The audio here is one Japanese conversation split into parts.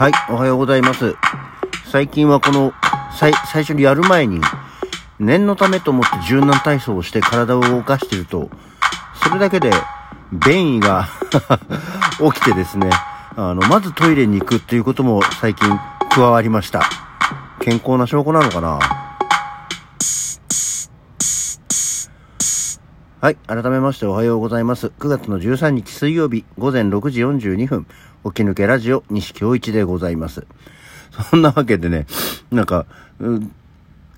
はい、おはようございます。最近はこの、最、最初にやる前に、念のためと思って柔軟体操をして体を動かしてると、それだけで、便意が 起きてですね、あの、まずトイレに行くっていうことも最近加わりました。健康な証拠なのかな？はい。改めましておはようございます。9月の13日水曜日午前6時42分、起き抜けラジオ西京一でございます。そんなわけでね、なんか、うん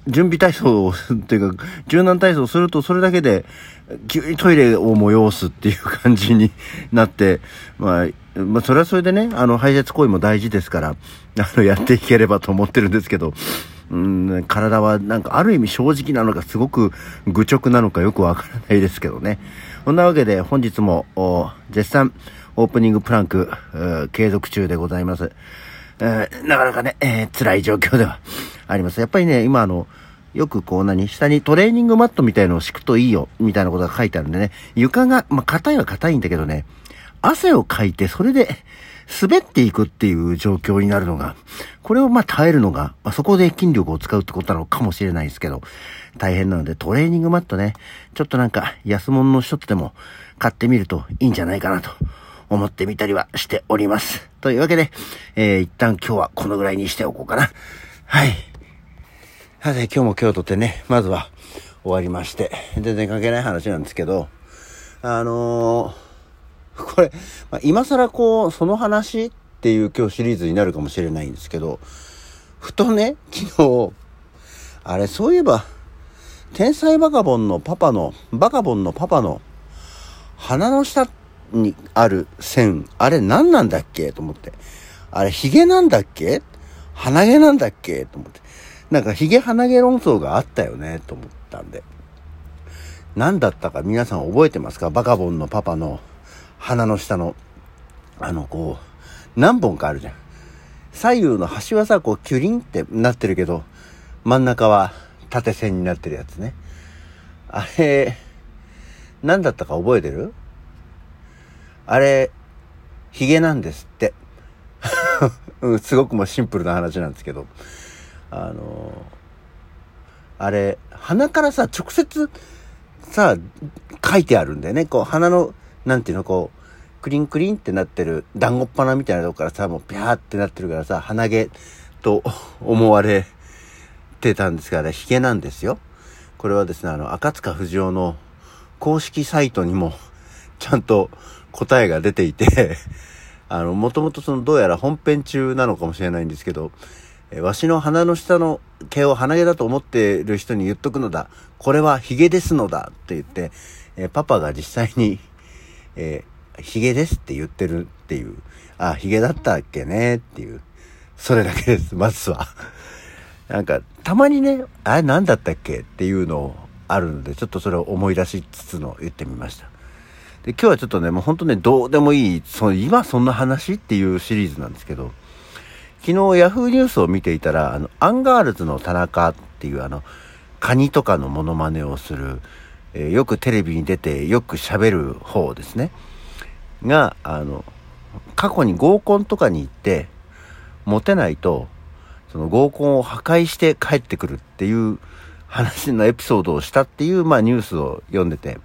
準備体操を、というか、柔軟体操をするとそれだけで、急にトイレを催すっていう感じに なって、まあ、まあ、それはそれでね、あの、排泄行為も大事ですから、あの、やっていければと思ってるんですけど、うん、体はなんかある意味正直なのかすごく愚直なのかよくわからないですけどね。そんなわけで本日もお絶賛オープニングプランク、継続中でございます。なかなかね、えー辛い状況ではあります。やっぱりね、今あの、よくこう何、下にトレーニングマットみたいのを敷くといいよ、みたいなことが書いてあるんでね、床が、まあ、硬いは硬いんだけどね、汗をかいて、それで、滑っていくっていう状況になるのが、これをま耐えるのが、まあ、そこで筋力を使うってことなのかもしれないですけど、大変なのでトレーニングマットね、ちょっとなんか安物の一つでも買ってみるといいんじゃないかなと思ってみたりはしております。というわけで、えー、一旦今日はこのぐらいにしておこうかな。はい。さて、今日も今日とってね、まずは終わりまして、全然関係ない話なんですけど、あのーこれ、まあ、今更こう、その話っていう今日シリーズになるかもしれないんですけど、ふとね、昨日、あれ、そういえば、天才バカボンのパパの、バカボンのパパの鼻の下ってにある線、あれ何なんだっけ？と思って。あれ、ヒゲなんだっけ？鼻毛なんだっけ？と思って。なんかヒゲ鼻毛論争があったよね？と思ったんで。何だったか皆さん覚えてますか？バカボンのパパの鼻の下の、あの、こう、何本かあるじゃん。左右の端はさ、こう、キュリンってなってるけど、真ん中は縦線になってるやつね。あれ、何だったか覚えてる？あれ、ヒゲなんですって。すごくもシンプルな話なんですけど。あのあれ、鼻からさ、直接、さ、書いてあるんだよね。こう、鼻の、なんていうの、こう、クリンクリンってなってる、団子っ鼻みたいなとこからさ、もうピャーってなってるからさ、鼻毛と 思われてたんですが、あれ、ヒゲなんですよ。これはですね、あの、赤塚不二夫の公式サイトにも、ちゃんと答えが出ていて、あの、もともとその、どうやら本編中なのかもしれないんですけど、えわしの鼻の下の毛を鼻毛だと思ってる人に言っとくのだ。これはヒゲですのだって言って、えパパが実際に、えーヒゲですって言ってるっていう。あ、ヒゲだったっけねっていう。それだけです、まずは。なんか、たまにね、あれ何だったっけっていうのをあるので、ちょっとそれを思い出しつつの言ってみました。で、今日はちょっとね、もう本当ね、どうでもいい、その、今そんな話っていうシリーズなんですけど、昨日ヤフーニュースを見ていたら、あの、アンガールズの田中っていうあの、カニとかのモノマネをする、えーよくテレビに出てよく喋る方ですね。が、あの、過去に合コンとかに行って、モテないと、その合コンを破壊して帰ってくるっていう話のエピソードをしたっていう、まあニュースを読んでて、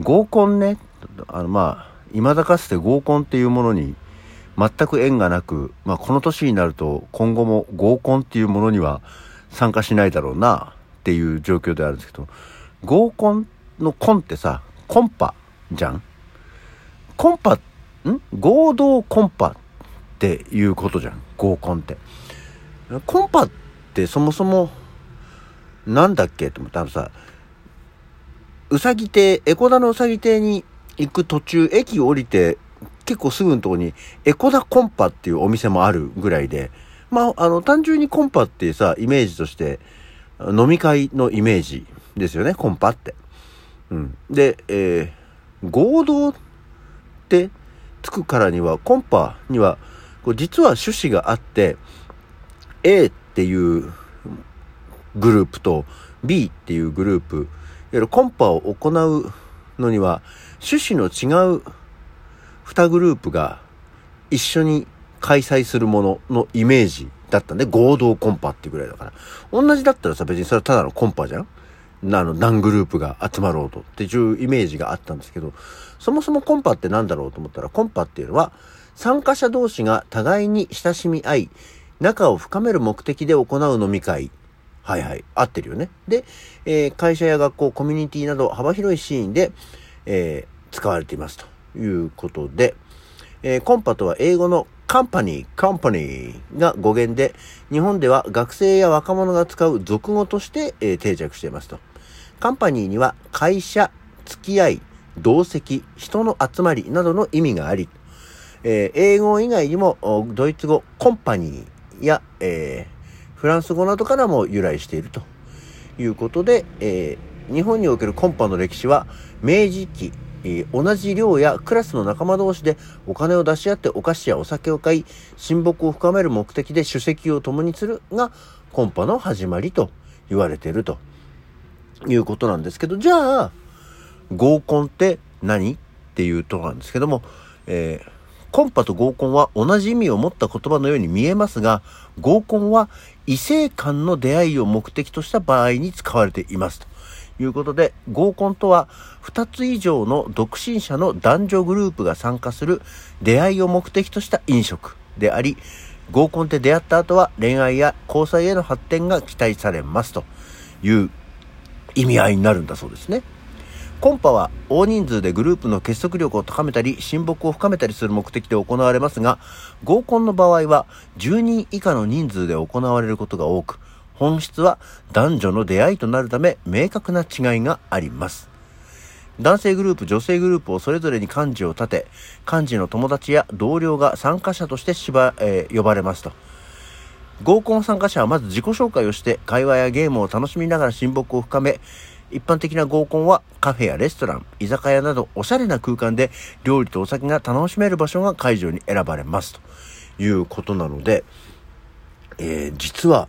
合コンね、あのまあ、未だかつて合コンっていうものに全く縁がなく、まあこの年になると今後も合コンっていうものには参加しないだろうなっていう状況であるんですけど、合コンのコンってさ、コンパじゃん？コンパ、ん？合同コンパっていうことじゃん合コンって。コンパってそもそもなんだっけ？と思ったらさ、うさぎ亭、エコダのうさぎ亭に行く途中、駅降りて、結構すぐのとこに、エコダコンパっていうお店もあるぐらいで、まあ、あの、単純にコンパっていうさ、イメージとして、飲み会のイメージですよね、コンパって。うん。で、えー合同ってつくからには、コンパには、こう実は趣旨があって、A っていうグループと B っていうグループ、ゆるコンパを行うのには、趣旨の違う2グループが一緒に開催するもののイメージだったんで、合同コンパっていうぐらいだから。同じだったらさ、別にそれはただのコンパじゃんあの、何グループが集まろうとっていうイメージがあったんですけど、そもそもコンパって何だろうと思ったら、コンパっていうのは、参加者同士が互いに親しみ合い、仲を深める目的で行う飲み会。はいはい。合ってるよね。で、えー、会社や学校、コミュニティなど幅広いシーンで、えー、使われていますということで、えー、コンパとは英語のカンパニー、カンパニーが語源で、日本では学生や若者が使う俗語として、えー、定着していますと。カンパニーには会社、付き合い、同席、人の集まりなどの意味があり、えー、英語以外にもドイツ語コンパニーや、えー、フランス語などからも由来しているということで、えー、日本におけるコンパの歴史は明治期え同じ寮やクラスの仲間同士でお金を出し合ってお菓子やお酒を買い、親睦を深める目的で主席を共にするが、コンパの始まりと言われているということなんですけど、じゃあ、合コンって何？っていうとこなんですけども、えー、コンパと合コンは同じ意味を持った言葉のように見えますが、合コンは異性間の出会いを目的とした場合に使われていますと。いうことで、合コンとは2つ以上の独身者の男女グループが参加する出会いを目的とした飲食であり、合コンで出会った後は恋愛や交際への発展が期待されますという意味合いになるんだそうですね。コンパは大人数でグループの結束力を高めたり親睦を深めたりする目的で行われますが合コンの場合は10人以下の人数で行われることが多く本質は男女の出会いとなるため明確な違いがあります。男性グループ、女性グループをそれぞれに幹事を立て、幹事の友達や同僚が参加者としてしば、えー、呼ばれますと。合コン参加者はまず自己紹介をして会話やゲームを楽しみながら親睦を深め、一般的な合コンはカフェやレストラン、居酒屋などおしゃれな空間で料理とお酒が楽しめる場所が会場に選ばれますということなので、えー、実は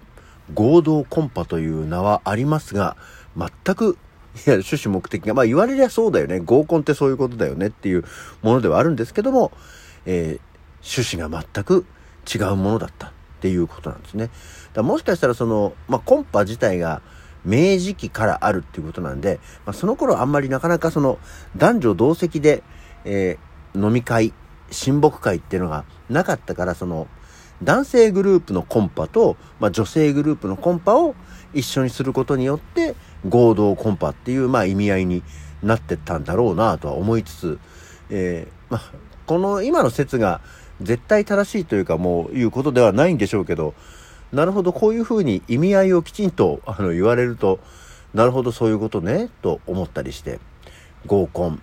合同コンパという名はありますが、全く、いや、趣旨目的が、まあ言われりゃそうだよね。合コンってそういうことだよねっていうものではあるんですけども、えー、趣旨が全く違うものだったっていうことなんですね。だもしかしたらその、まあコンパ自体が明治期からあるっていうことなんで、まあ、その頃あんまりなかなかその男女同席で、えー、飲み会、親睦会っていうのがなかったから、その、男性グループのコンパと、まあ、女性グループのコンパを一緒にすることによって合同コンパっていう、まあ、意味合いになってったんだろうなとは思いつつ、えー、まあ、この今の説が絶対正しいというかもういうことではないんでしょうけどなるほどこういうふうに意味合いをきちんとあの言われるとなるほどそういうことねと思ったりして合コン。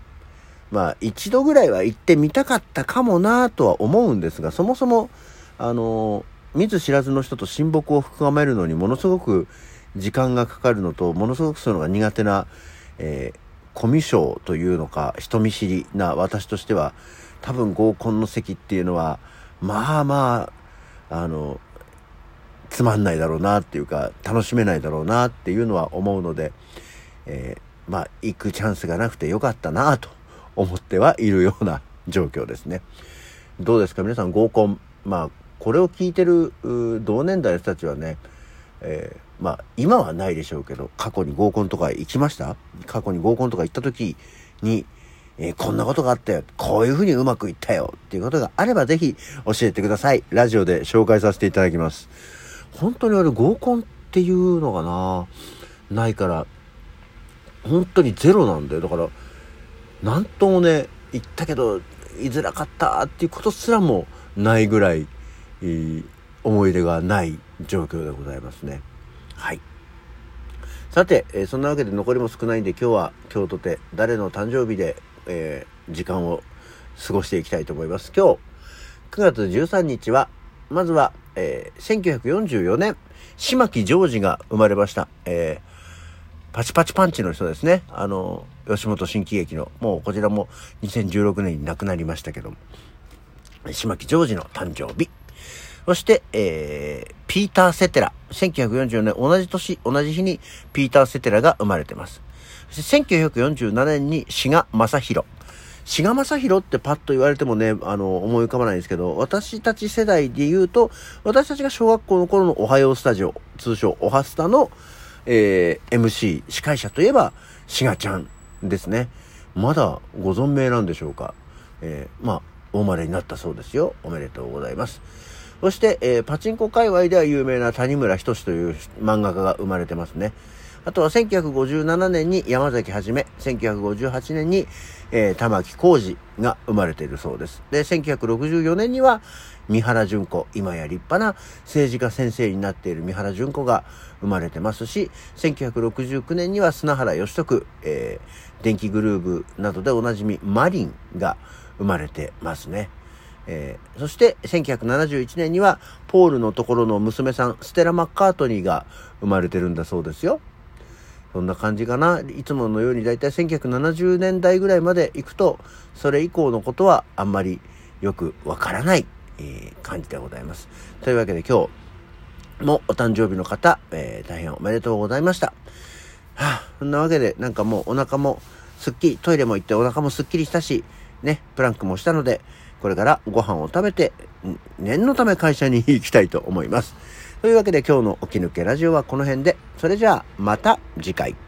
まあ一度ぐらいは行ってみたかったかもなとは思うんですがそもそもあの、見ず知らずの人と親睦を深めるのにものすごく時間がかかるのと、ものすごくそういうのが苦手な、えー、コミュ障というのか、人見知りな私としては、多分合コンの席っていうのは、まあまあ、あの、つまんないだろうなっていうか、楽しめないだろうなっていうのは思うので、えー、まあ、行くチャンスがなくてよかったなと思ってはいるような状況ですね。どうですか？皆さん合コン、まあ、これを聞いてる同年代の人たちはね、えー、まあ今はないでしょうけど過去に合コンとか行きました？過去に合コンとか行った時に、えー、こんなことがあったよ。こういうふうにうまくいったよっていうことがあればぜひ教えてください。ラジオで紹介させていただきます。本当に俺合コンっていうのがなないから本当にゼロなんだよだから何ともね行ったけど居づらかったっていうことすらもないぐらい思い出がない状況でございますね。はい。さて、えー、そんなわけで残りも少ないんで今日は今日とて誰の誕生日で、えー、時間を過ごしていきたいと思います。今日9月13日はまずは、えー、1944年島木ジョージが生まれました。えー、パチパチパンチの人ですね。あの、吉本新喜劇の、もうこちらも2016年に亡くなりましたけども、島木ジョージの誕生日。そして、えー、ピーター・セテラ。1944年、同じ年、同じ日にピーター・セテラが生まれてます。そして1947年に志賀正宏。志賀正宏ってパッと言われてもね、あの、思い浮かばないんですけど、私たち世代で言うと、私たちが小学校の頃のおはようスタジオ、通称おはスタの、えー、MC、司会者といえば、志賀ちゃんですね。まだご存命なんでしょうか。えー、まあ、お生まれになったそうですよ。おめでとうございます。そして、えー、パチンコ界隈では有名な谷村仁という漫画家が生まれてますね。あとは1957年に山崎はじめ、1958年に、えー、玉木浩二が生まれているそうです。で、1964年には三原淳子、今や立派な政治家先生になっている三原淳子が生まれてますし、1969年には砂原義徳、えー、電気グルーブなどでおなじみマリンが生まれてますね。えー、そして1971年にはポールのところの娘さんステラ・マッカートニーが生まれてるんだそうですよ。そんな感じかな？いつものようにだいたい1970年代ぐらいまで行くと、それ以降のことはあんまりよくわからない、えー、感じでございます。というわけで今日もお誕生日の方、えー、大変おめでとうございました。はあ、そんなわけでなんかもうお腹もすっきり、トイレも行ってお腹もすっきりしたし、ね、プランクもしたので、これからご飯を食べて、念のため会社に行きたいと思います。というわけで今日の起き抜けラジオはこの辺で、それじゃあまた次回。